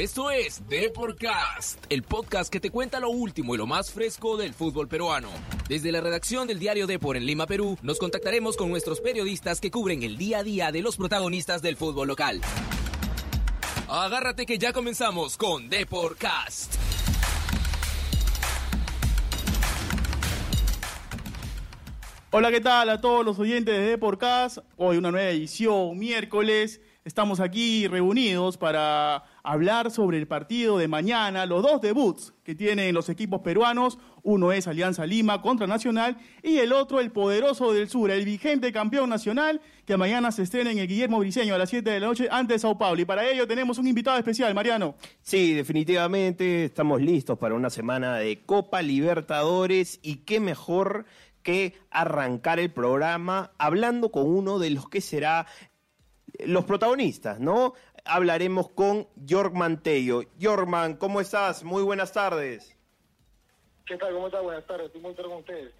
Esto es Deporcast, el podcast que te cuenta lo último y lo más fresco del fútbol peruano. Desde la redacción del diario Depor en Lima, Perú, nos contactaremos con nuestros periodistas que cubren el día a día de los protagonistas del fútbol local. Agárrate que ya comenzamos con Deporcast. Hola, ¿qué tal a todos los oyentes de Deporcast? Hoy una nueva edición, miércoles. Estamos aquí reunidos para hablar sobre el partido de mañana, los dos debuts que tienen los equipos peruanos. Uno es Alianza Lima contra Nacional y el otro el poderoso del sur, el vigente campeón nacional que mañana se estrena en el Guillermo Briceño a las 7 de la noche ante Sao Paulo. Y para ello tenemos un invitado especial, Mariano. Sí, definitivamente estamos listos para una semana de Copa Libertadores y qué mejor que arrancar el programa hablando con uno de los que será los protagonistas, ¿no? Hablaremos con Jorgman Tello. Jorgman, ¿cómo estás? Muy buenas tardes. ¿Qué tal? ¿Cómo estás? Buenas tardes. Estoy muy bien con ustedes.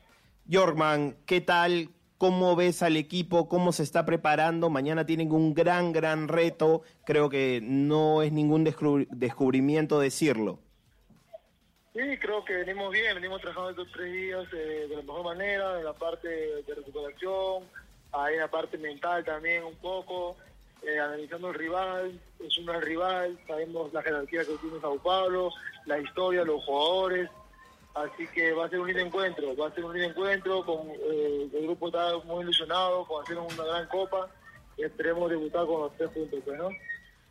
Jorgman, ¿qué tal? ¿Cómo ves al equipo? ¿Cómo se está preparando? Mañana tienen un gran, gran reto. Creo que no es ningún descubrimiento decirlo. Sí, creo que venimos bien, venimos trabajando estos tres días eh, de la mejor manera, en la parte de recuperación, en la parte mental también un poco, eh, analizando el rival, es un gran rival, sabemos la jerarquía que tiene Sao Paulo, la historia, los jugadores, así que va a ser un lindo encuentro, va a ser un lindo encuentro, con, eh, el grupo está muy ilusionado con hacer una gran copa, y esperemos debutar con los tres puntos, pues, ¿no?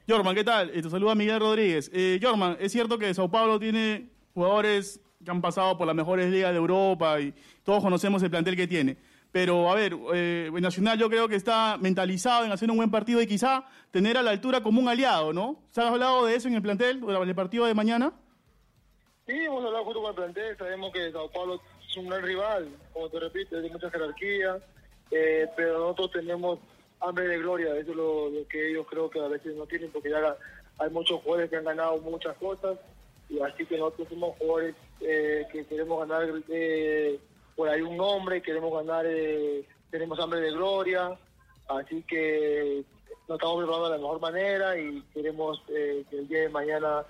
Jorman, ¿qué tal? Te saluda Miguel Rodríguez. Eh, Jorman, es cierto que Sao Paulo tiene jugadores que han pasado por las mejores ligas de Europa y todos conocemos el plantel que tiene. Pero, a ver, eh, Nacional yo creo que está mentalizado en hacer un buen partido y quizá tener a la altura como un aliado, ¿no? ¿Se ha hablado de eso en el plantel, el partido de mañana? Sí, hemos hablado junto con el plantel, sabemos que Sao Paulo es un gran rival, como te repito, de mucha jerarquía, eh, pero nosotros tenemos hambre de gloria, eso es lo, que ellos creo que a veces no tienen, porque ya hay muchos jugadores que han ganado muchas cosas, y así que nosotros somos jugadores eh, que queremos ganar eh, por ahí un nombre, queremos ganar, eh, tenemos hambre de gloria, así que nos estamos preparando de la mejor manera y queremos que el día de mañana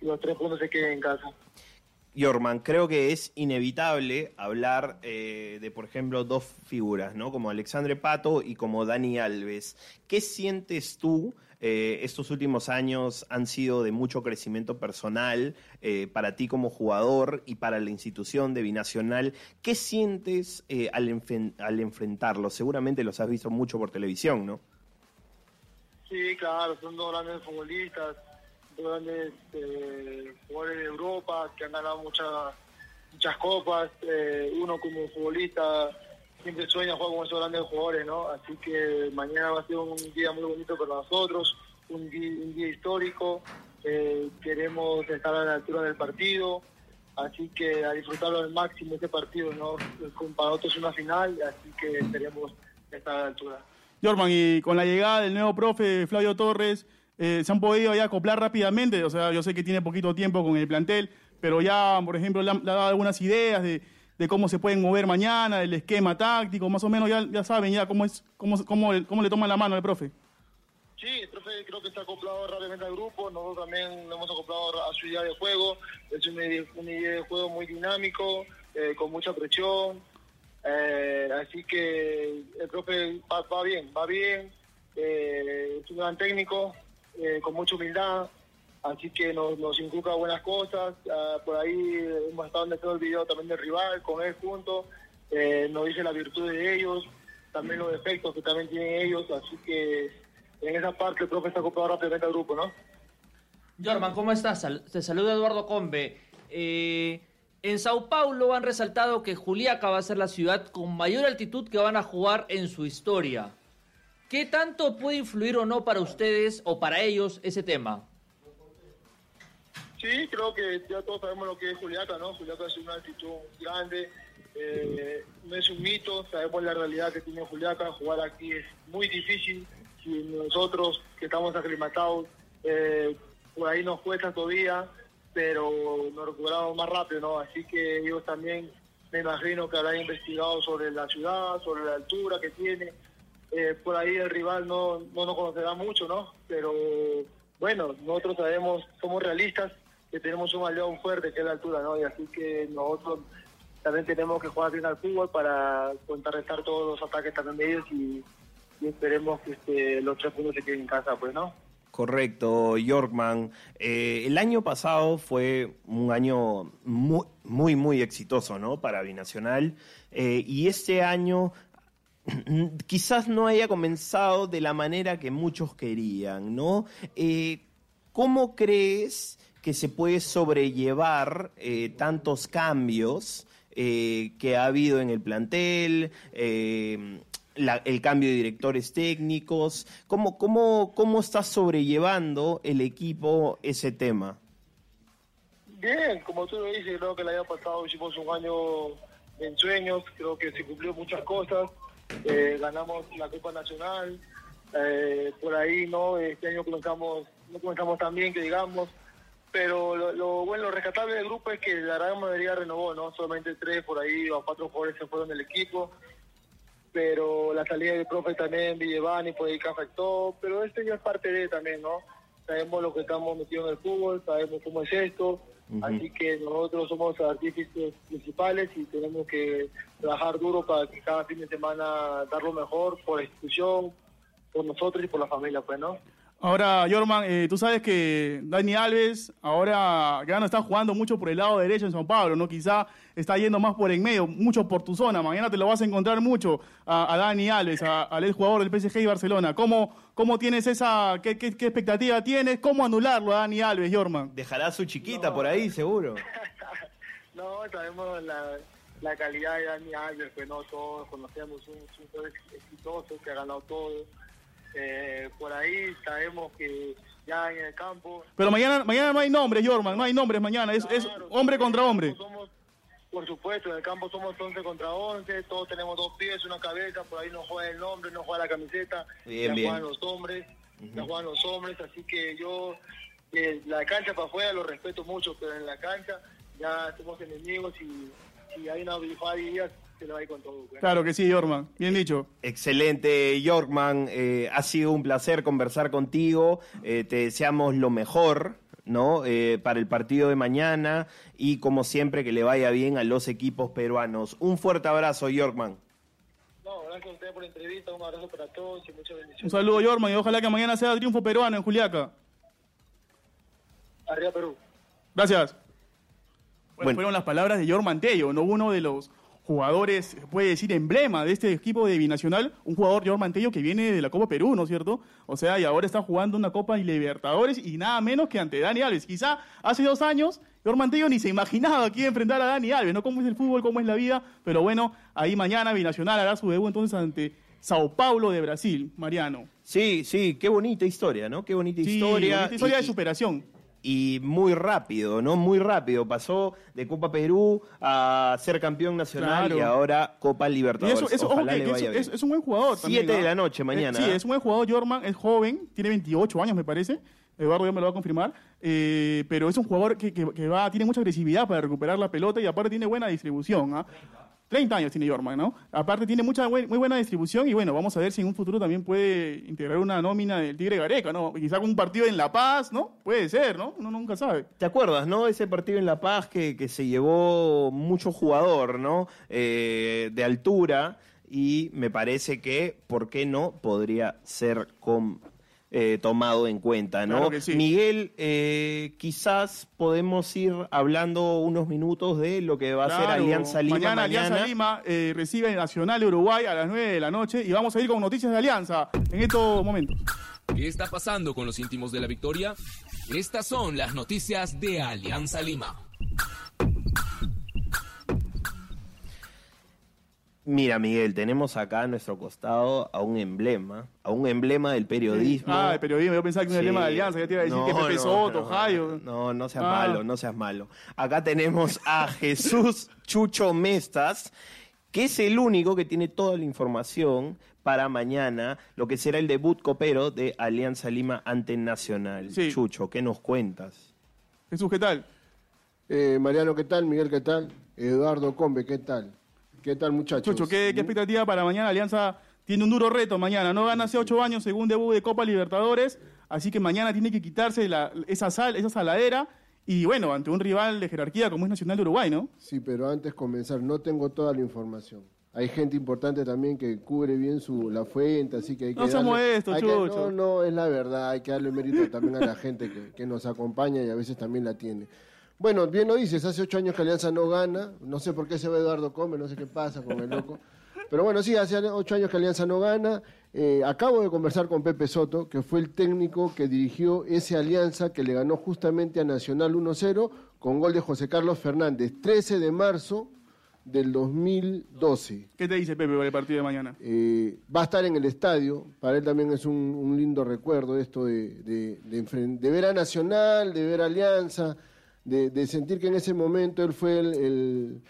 los tres puntos se queden en casa. Yorman, creo que es inevitable hablar de, por ejemplo, dos figuras, ¿no? Como Alexandre Pato y como Dani Alves. ¿Qué sientes tú eh, estos últimos años han sido de mucho crecimiento personal eh, para ti como jugador y para la institución de Binacional. ¿Qué sientes eh, al, al enfrentarlos? Seguramente los has visto mucho por televisión, ¿no? Sí, claro, son dos grandes futbolistas, grandes jugadores de Europa que han ganado muchas muchas copas. uno como futbolista siempre sueña jugar con esos grandes jugadores, ¿no? Así que mañana va a ser un día muy bonito para nosotros, un día, histórico. Eh, queremos estar a la altura del partido, así que a disfrutarlo al máximo este partido, ¿no? Para nosotros es una final, así que queremos estar a la altura. Jorman, y con la llegada del nuevo profe Flavio Torres, eh, ¿se han podido ya acoplar rápidamente? O sea, yo sé que tiene poquito tiempo con el plantel, pero ya, por ejemplo, le, le ha dado algunas ideas de de cómo se pueden mover mañana, el esquema táctico, más o menos ya, ya saben ya cómo es cómo, cómo, cómo le toman la mano al profe. Sí, el profe creo que está acoplado rápidamente al grupo, nosotros también nos hemos acoplado a su idea de juego, es una idea, de juego muy dinámico, eh, con mucha presión, eh, así que el profe va, bien, va bien, eh, es un gran técnico, con mucha humildad, así que nos, inculca buenas cosas. Ah, por ahí hemos estado en el video también del rival, con él juntos, eh, nos dice la virtud de ellos, también los defectos que también tienen ellos, así que en esa parte el profe está ocupado rápidamente al grupo, ¿no? Jorman, ¿cómo estás? Te saluda Eduardo Combe. Eh, en Sao Paulo han resaltado que Juliaca va a ser la ciudad con mayor altitud que van a jugar en su historia. ¿Qué tanto puede influir o no para ustedes o para ellos ese tema? Sí, creo que ya todos sabemos lo que es Juliaca, ¿no? Juliaca es una altitud grande, eh, no es un mito, sabemos la realidad que tiene Juliaca, jugar aquí es muy difícil, si nosotros que estamos aclimatados, eh, por ahí nos cuesta todavía, pero nos recuperamos más rápido, ¿no? Así que ellos también me imagino que habrán investigado sobre la ciudad, sobre la altura que tiene. Eh, por ahí el rival no, no nos conocerá mucho, ¿no? Pero bueno, nosotros sabemos, somos realistas, que tenemos un aliado fuerte que es la altura, ¿no? Y así que nosotros también tenemos que jugar bien al fútbol para contrarrestar todos los ataques también de ellos y, esperemos que este, los tres puntos se queden en casa, pues, ¿no? Correcto, Yorkman. Eh, el año pasado fue un año muy, muy, muy exitoso, ¿no? Para Binacional. Eh, y este año quizás no haya comenzado de la manera que muchos querían, ¿no? Eh, ¿Cómo crees que se puede sobrellevar eh, tantos cambios eh, que ha habido en el plantel? la- el cambio de directores técnicos, ¿cómo, cómo, cómo está sobrellevando el equipo ese tema? Bien, como tú lo dices, creo que el año pasado hicimos un año de ensueños, creo que se cumplió muchas cosas, eh, ganamos la Copa Nacional, eh, por ahí no, este año comenzamos, no comenzamos tan bien que digamos, pero lo, bueno, lo rescatable del grupo es que la gran mayoría renovó, ¿no? Solamente tres por ahí o cuatro jugadores se fueron del equipo, pero la salida del profe también, Villevani, por ahí que afectó, pero este ya es parte de también, ¿no? Sabemos lo que estamos metidos en el fútbol, sabemos cómo es esto, así que nosotros somos artífices principales y tenemos que trabajar duro para que cada fin de semana dar lo mejor por la institución, por nosotros y por la familia, pues, ¿no? Ahora, Jorman, eh, tú sabes que Dani Alves ahora ya no está jugando mucho por el lado derecho en São Paulo, ¿no? Quizá está yendo más por en medio, mucho por tu zona. Mañana te lo vas a encontrar mucho a, a Dani Alves, a- al ex jugador del PSG y Barcelona. ¿Cómo, cómo tienes esa, qué, qué- qué expectativa tienes? ¿Cómo anularlo a Dani Alves, Jorman? Dejará su chiquita por ahí, seguro. No, sabemos la, la calidad de Dani Alves, pues no todos conocemos un, un jugador exitoso que ha ganado todo. Eh, por ahí sabemos que ya en el campo Pero mañana, mañana no hay nombres, Jorman, no hay nombres mañana, es, es hombre contra hombre. somos- por supuesto, en el campo somos 11 contra 11, todos tenemos dos pies, una cabeza, por ahí no juega el nombre, no juega la camiseta, Bien, ya bien. juegan los hombres, ya juegan los hombres, así que yo, eh, la cancha para afuera lo respeto mucho, pero en la cancha ya somos enemigos y si hay una bifadilla, se a ir con todo. pues. Claro que sí, Jorman, bien dicho. Excelente, Yorkman. Eh, ha sido un placer conversar contigo. Eh, te deseamos lo mejor, ¿no? Eh, para el partido de mañana y como siempre que le vaya bien a los equipos peruanos. Un fuerte abrazo, Yorkman. No, gracias a ustedes por la entrevista, un abrazo para todos y muchas Un bendiciones. saludo, Jorman, y ojalá que mañana sea triunfo peruano en Juliaca. Arriba Perú. Gracias. Bueno, Bueno. fueron las palabras de Jorman Tello, ¿no? uno de los jugadores, puede decir, emblema de este equipo de Binacional, un jugador Jorman Tello que viene de la Copa Perú, ¿no es cierto? O sea, y ahora está jugando una Copa Libertadores y nada menos que ante Dani Alves. Quizá hace dos años Jorman Tello ni se imaginaba que iba a enfrentar a Dani Alves, ¿no? Cómo es el fútbol, cómo es la vida, pero bueno, ahí mañana Binacional hará su debut entonces ante Sao Paulo de Brasil, Mariano. Sí, sí, qué bonita historia, ¿no? Qué bonita Sí, historia. bonita historia Y- de superación. Y muy rápido, ¿no? Muy rápido. Pasó de Copa Perú a ser campeón nacional Claro. y ahora Copa Y Libertadores. eso, eso, ojo Ojalá que- le que vaya es, bien. es- es un buen jugador. también, Siete de ¿ah? la noche mañana, Eh, sí, ¿ah? es un buen jugador. Jorman es joven, tiene 28 años, me parece. Eduardo ya me lo va a confirmar. Eh, pero es un jugador que, que- que va, tiene mucha agresividad para recuperar la pelota y aparte tiene buena distribución. ¿ah? 30 años tiene Jorman, ¿no? Aparte tiene mucha muy buena distribución y bueno, vamos a ver si en un futuro también puede integrar una nómina del Tigre Gareca, ¿no? Quizá con un partido en La Paz, ¿no? Puede ser, ¿no? Uno nunca sabe. ¿Te acuerdas, no? Ese partido en La Paz que, que se llevó mucho jugador, ¿no? Eh, de altura y me parece que, ¿por qué no? Podría ser con, eh, tomado en cuenta, ¿no? Claro que sí. Miguel, eh, quizás podemos ir hablando unos minutos de lo que va a ser Alianza Lima mañana. mañana. Alianza Lima eh, recibe el Nacional de Uruguay a las 9 de la noche y vamos a ir con noticias de Alianza en estos momentos. ¿Qué está pasando con los íntimos de la victoria? Estas son las noticias de Alianza Lima. Mira, Miguel, tenemos acá a nuestro costado a un emblema, a un emblema del periodismo. Ah, el periodismo, yo pensaba que un Sí. lema de Alianza, ya te iba a decir No, que Pepe no, Soto, no, Jayo. No, no seas Ah. malo, no seas malo. Acá tenemos a Jesús Chucho Mestas, que es el único que tiene toda la información para mañana, lo que será el debut copero de Alianza Lima ante Nacional. Sí. Chucho, ¿qué nos cuentas? Jesús, ¿qué tal? Eh, Mariano, ¿qué tal? Miguel, ¿qué tal? Eduardo Combe, ¿qué tal? ¿Qué tal, muchachos? Chucho, ¿qué, qué expectativa para mañana? Alianza tiene un duro reto mañana. No gana hace ocho años según debut de Copa Libertadores, así que mañana tiene que quitarse la- esa sal, esa saladera. Y bueno, ante un rival de jerarquía como es Nacional de Uruguay, ¿no? Sí, pero antes de comenzar, no tengo toda la información. Hay gente importante también que cubre bien su la fuente, así que hay que No darle- hay que- Chucho. no, no, es la verdad, hay que darle mérito también a la gente que, que nos acompaña y a veces también la tiene. Bueno, bien lo dices, hace ocho años que Alianza no gana, no sé por qué se ve Eduardo Come, no sé qué pasa con el loco. Pero bueno, sí, hace ocho años que Alianza no gana. Eh, acabo de conversar con Pepe Soto, que fue el técnico que dirigió ese Alianza que le ganó justamente a Nacional 1-0 con gol de José Carlos Fernández, 13 de marzo del 2012. ¿Qué te dice Pepe para el partido de mañana? Eh, va a estar en el estadio, para él también es un, un lindo recuerdo esto de, de, de ver a Nacional, de ver a Alianza, de, sentir que en ese momento él fue el,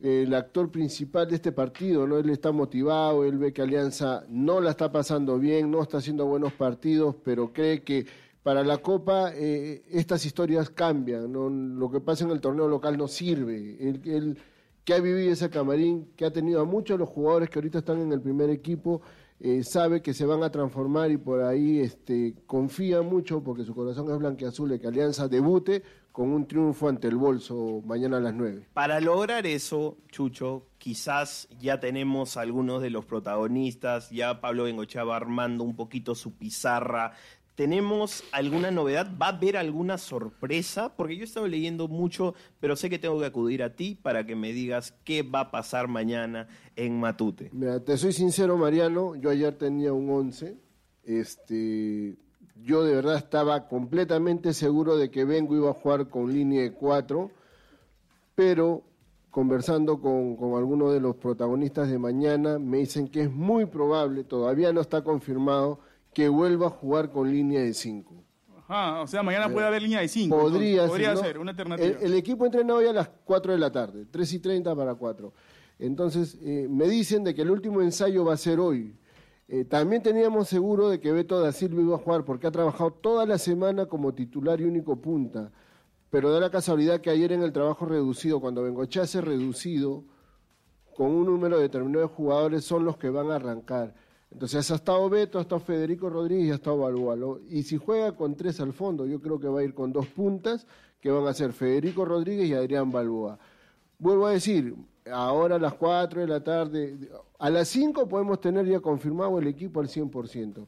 el- actor principal de este partido, ¿no? Él está motivado, él ve que Alianza no la está pasando bien, no está haciendo buenos partidos, pero cree que para la Copa eh, estas historias cambian, ¿no? Lo que pasa en el torneo local no sirve. Él, él que ha vivido ese camarín, que ha tenido a muchos de los jugadores que ahorita están en el primer equipo, eh, sabe que se van a transformar y por ahí este, confía mucho, porque su corazón es blanqueazul, de que Alianza debute con un triunfo ante el bolso mañana a las 9. Para lograr eso, Chucho, quizás ya tenemos algunos de los protagonistas, ya Pablo Bengochea va armando un poquito su pizarra. ¿Tenemos alguna novedad? ¿Va a haber alguna sorpresa? Porque yo he estado leyendo mucho, pero sé que tengo que acudir a ti para que me digas qué va a pasar mañana en Matute. Mira, te soy sincero, Mariano, yo ayer tenía un 11. Este, yo de verdad estaba completamente seguro de que Vengo iba a jugar con línea de 4, pero conversando con, con algunos de los protagonistas de mañana, me dicen que es muy probable, todavía no está confirmado, que vuelva a jugar con línea de 5. Ajá, o sea, mañana puede haber línea de 5. Podría, podría ¿no? ser una alternativa. El, el equipo entrena hoy a las 4 de la tarde, 3 y 30 para 4. Entonces, eh, me dicen de que el último ensayo va a ser hoy. Eh, también teníamos seguro de que Beto da Silva iba a jugar porque ha trabajado toda la semana como titular y único punta. Pero da la casualidad que ayer en el trabajo reducido, cuando Bengochea hace reducido, con un número determinado de jugadores son los que van a arrancar. Entonces ha estado Beto, ha estado Federico Rodríguez ha estado Balboa. ¿no? Y si juega con tres al fondo, yo creo que va a ir con dos puntas, que van a ser Federico Rodríguez y Adrián Balboa. Vuelvo a decir, ahora a las 4 de la tarde, a las 5 podemos tener ya confirmado el equipo al 100%.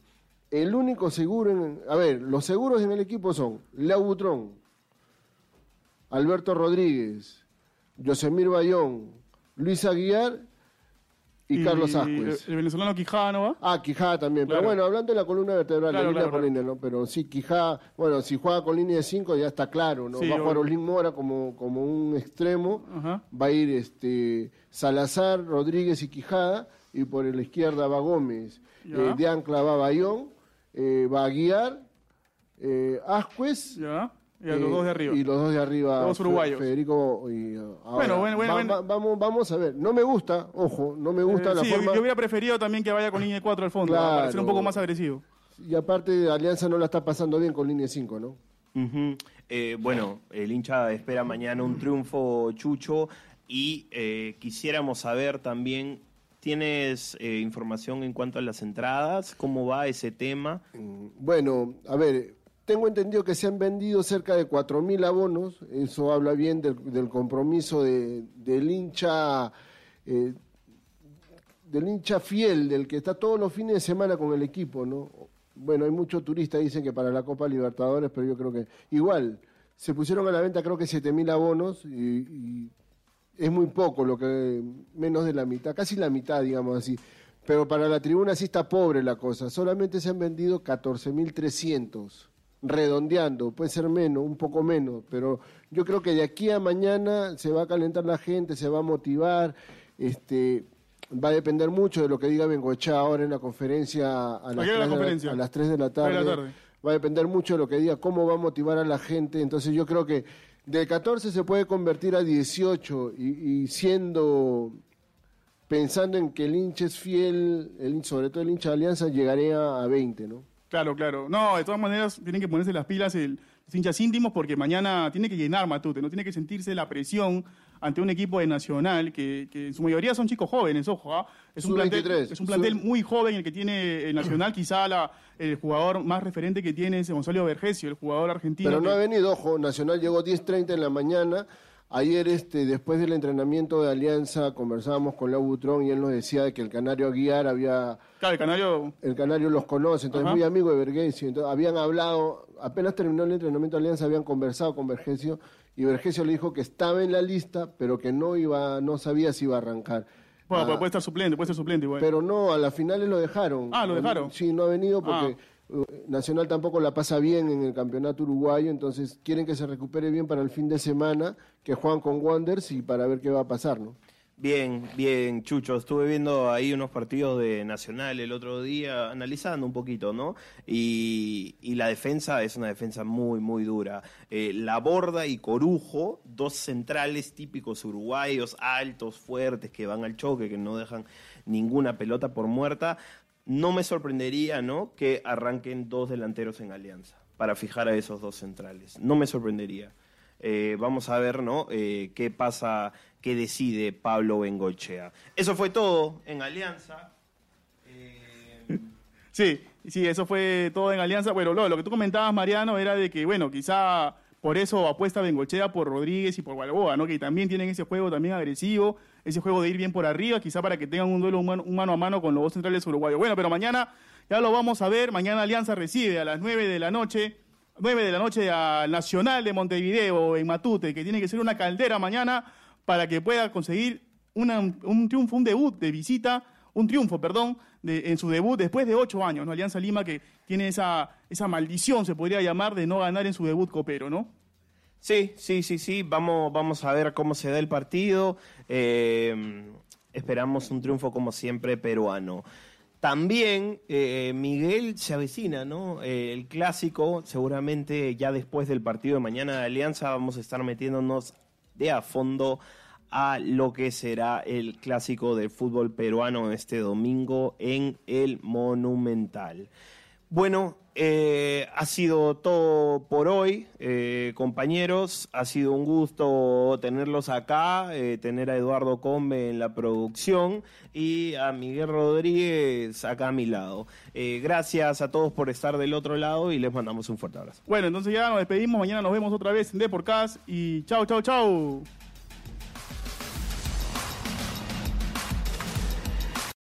El único seguro, en, a ver, los seguros en el equipo son Lau Butrón, Alberto Rodríguez, Yosemir Bayón, Luis Aguiar y, Carlos Ascuez. El, el venezolano Quijano va. Ah, Quijada también. Claro. Pero bueno, hablando de la columna vertebral, Claro, la línea claro, por línea, ¿no? Pero sí, Quijada, bueno, si juega con línea de 5 ya está claro, ¿no? Sí, va a jugar. Olin Mora como, como un extremo, Ajá. va a ir este Salazar, Rodríguez y Quijada, y por la izquierda va Gómez. Eh, de Ancla va Bayón, eh, va Aguiar, eh, Ascuez. Ya. Y a eh, los dos de arriba. Y los dos de arriba. Los uruguayos. Federico y. uh, ahora, Bueno, bueno, bueno, va- bueno. va- vamos, vamos a ver. No me gusta, ojo, no me gusta Eh, la sí, yo- forma. yo hubiera preferido también que vaya con línea de 4 al fondo, Claro. para ser un poco más agresivo. Y aparte, Alianza no la está pasando bien con línea 5, ¿no? Eh, bueno, el hincha espera mañana un triunfo chucho y eh, quisiéramos saber también, ¿tienes eh, información en cuanto a las entradas? ¿Cómo va ese tema? Mm, Bueno, a ver, tengo entendido que se han vendido cerca de 4.000 abonos, eso habla bien del, del compromiso de- del hincha, eh, del hincha fiel, del que está todos los fines de semana con el equipo, ¿no? Bueno, hay muchos turistas dicen que para la Copa Libertadores, pero yo creo que igual, se pusieron a la venta creo que 7.000 abonos y, y es muy poco, lo que menos de la mitad, casi la mitad, digamos así. Pero para la tribuna sí está pobre la cosa. Solamente se han vendido 14.300, redondeando, puede ser menos, un poco menos, pero yo creo que de aquí a mañana se va a calentar la gente, se va a motivar, este va a depender mucho de lo que diga Bengochá ahora en la conferencia a las, qué hora la 3 de la- conferencia? a las 3 de la Tres de tarde. la tarde. Va a depender mucho de lo que diga, cómo va a motivar a la gente. Entonces yo creo que de 14 se puede convertir a 18 y, y siendo, pensando en que el hincha es fiel, el, sobre todo el hincha de Alianza, llegaría a 20, ¿no? Claro, claro. No, de todas maneras tienen que ponerse las pilas el, los hinchas íntimos porque mañana tiene que llenar Matute, no tiene que sentirse la presión ante un equipo de Nacional que, que en su mayoría son chicos jóvenes, ojo, ¿ah? es, un plantel, Sub-23. es un plantel Sub- muy joven el que tiene el Nacional, quizá la, el jugador más referente que tiene es Gonzalo Vergesio, el jugador argentino. Pero no que- ha venido, ojo, Nacional llegó 10.30 en la mañana. Ayer, este, después del entrenamiento de Alianza, conversábamos con Lau Butrón y él nos decía de que el Canario Aguiar había Claro, el Canario el Canario los conoce, entonces Ajá. muy amigo de Vergesio. Entonces habían hablado, apenas terminó el entrenamiento de Alianza, habían conversado con Vergesio y Vergesio le dijo que estaba en la lista, pero que no iba, no sabía si iba a arrancar. Bueno, Ah, pues puede estar suplente, puede ser suplente igual. pero no, a las finales lo dejaron. Ah, ¿lo dejaron? Sí, no ha venido porque uh, Nacional tampoco la pasa bien en el campeonato uruguayo, entonces quieren que se recupere bien para el fin de semana, que juegan con Wanderers y para ver qué va a pasar, ¿no? Bien, bien, Chucho. Estuve viendo ahí unos partidos de Nacional el otro día, analizando un poquito, ¿no? Y, la defensa es una defensa muy, muy dura. Eh, la Borda y Corujo, dos centrales típicos uruguayos, altos, fuertes, que van al choque, que no dejan ninguna pelota por muerta. No me sorprendería, ¿no? Que arranquen dos delanteros en alianza para fijar a esos dos centrales. No me sorprendería. Eh, vamos a ver, ¿no? Eh, qué pasa, qué decide Pablo Bengochea. Eso fue todo en Alianza. Eh, Sí, sí, eso fue todo en alianza. Bueno, lo, lo que tú comentabas, Mariano, era de que, bueno, quizá por eso apuesta Bengochea por Rodríguez y por Balboa, ¿no? Que también tienen ese juego también agresivo, ese juego de ir bien por arriba, quizá para que tengan un duelo humano- un mano a mano con los dos centrales uruguayos. Bueno, pero mañana ya lo vamos a ver. Mañana Alianza recibe a las 9 de la noche, 9 de la noche al Nacional de Montevideo en Matute, que tiene que ser una caldera mañana para que pueda conseguir un triunfo, un debut de visita, un triunfo, perdón, de- en su debut después de ocho años, ¿no? Alianza Lima que tiene esa, esa maldición, se podría llamar, de no ganar en su debut copero, ¿no? Sí, sí, sí, sí. Vamos, vamos a ver cómo se da el partido. Eh, esperamos un triunfo como siempre peruano. También eh, Miguel se avecina, ¿no? Eh, el clásico, seguramente ya después del partido de mañana de Alianza vamos a estar metiéndonos de a fondo a lo que será el clásico del fútbol peruano este domingo en el Monumental. Bueno, eh, ha sido todo por hoy, eh, compañeros. Ha sido un gusto tenerlos acá, eh, tener a Eduardo Combe en la producción y a Miguel Rodríguez acá a mi lado. Gracias a todos por estar del otro lado y les mandamos un fuerte abrazo. Bueno, entonces ya nos despedimos, mañana nos vemos otra vez en Deporcast y chau, chau, chau.